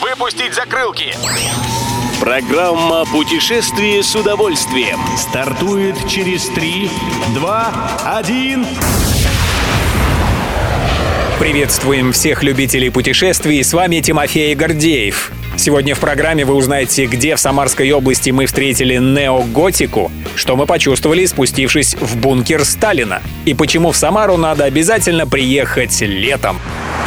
Выпустить закрылки! Программа «Путешествие с удовольствием» стартует через 3, 2, 1... Приветствуем всех любителей путешествий, с вами Тимофей Гордеев. Сегодня в программе вы узнаете, где в Самарской области мы встретили неоготику, что мы почувствовали, спустившись в бункер Сталина, и почему в Самару надо обязательно приехать летом.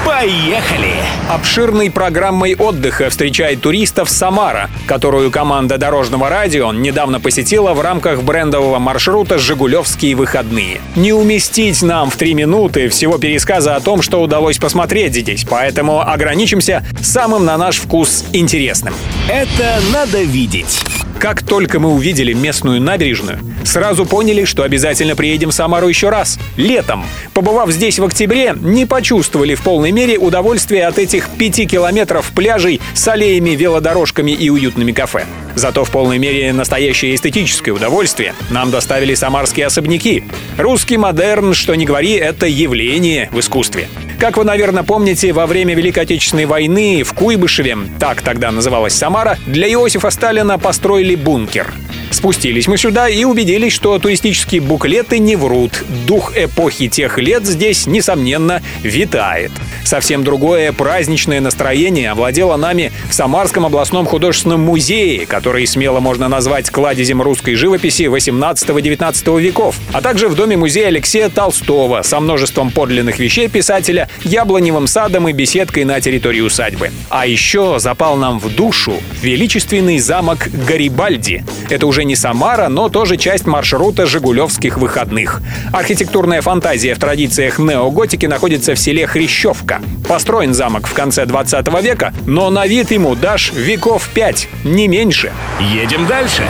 Поехали! Обширной программой отдыха встречает туристов Самара, которую команда Дорожного радио недавно посетила в рамках брендового маршрута «Жигулевские выходные». Не уместить нам в три минуты всего пересказа о том, что удалось посмотреть здесь, поэтому ограничимся самым на наш вкус интересным. Это надо видеть. Как только мы увидели местную набережную, сразу поняли, что обязательно приедем в Самару еще раз. Летом. Побывав здесь в октябре, не почувствовали в полной мере удовольствия от этих пяти километров пляжей с аллеями, велодорожками и уютными кафе. Зато в полной мере настоящее эстетическое удовольствие нам доставили самарские особняки. Русский модерн, что не говори, это явление в искусстве. Как вы, наверное, помните, во время Великой Отечественной войны в Куйбышеве, так тогда называлась Самара, для Иосифа Сталина построили бункер. Спустились мы сюда и убедились, что туристические буклеты не врут. Дух эпохи тех лет здесь, несомненно, витает. Совсем другое праздничное настроение овладело нами в Самарском областном художественном музее, который смело можно назвать кладезем русской живописи 18-19 веков, а также в доме музея Алексея Толстого со множеством подлинных вещей писателя, яблоневым садом и беседкой на территории усадьбы. А еще запал нам в душу величественный замок Гарибальди. Это уже не Самара, но тоже часть маршрута «Жигулевских выходных». Архитектурная фантазия в традициях неоготики находится в селе Хрящевка. Построен замок в конце 20 века, но на вид ему дашь веков пять, не меньше. Едем дальше.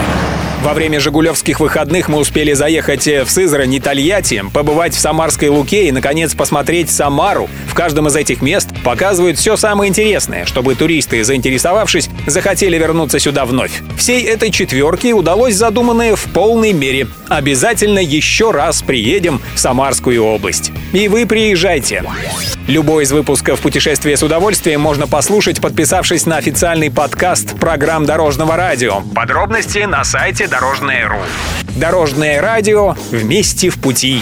Во время «Жигулевских выходных» мы успели заехать в Сызрань и Тольятти, побывать в Самарской Луке и, наконец, посмотреть Самару. В каждом из этих мест показывают все самое интересное, чтобы туристы, заинтересовавшись, захотели вернуться сюда вновь. Всей этой четверке удалось задуманное в полной мере. Обязательно еще раз приедем в Самарскую область. И вы приезжайте. Любой из выпусков «Путешествие с удовольствием» можно послушать, подписавшись на официальный подкаст программ Дорожного радио. Подробности на сайте Дорожное.ру. Дорожное радио вместе в пути.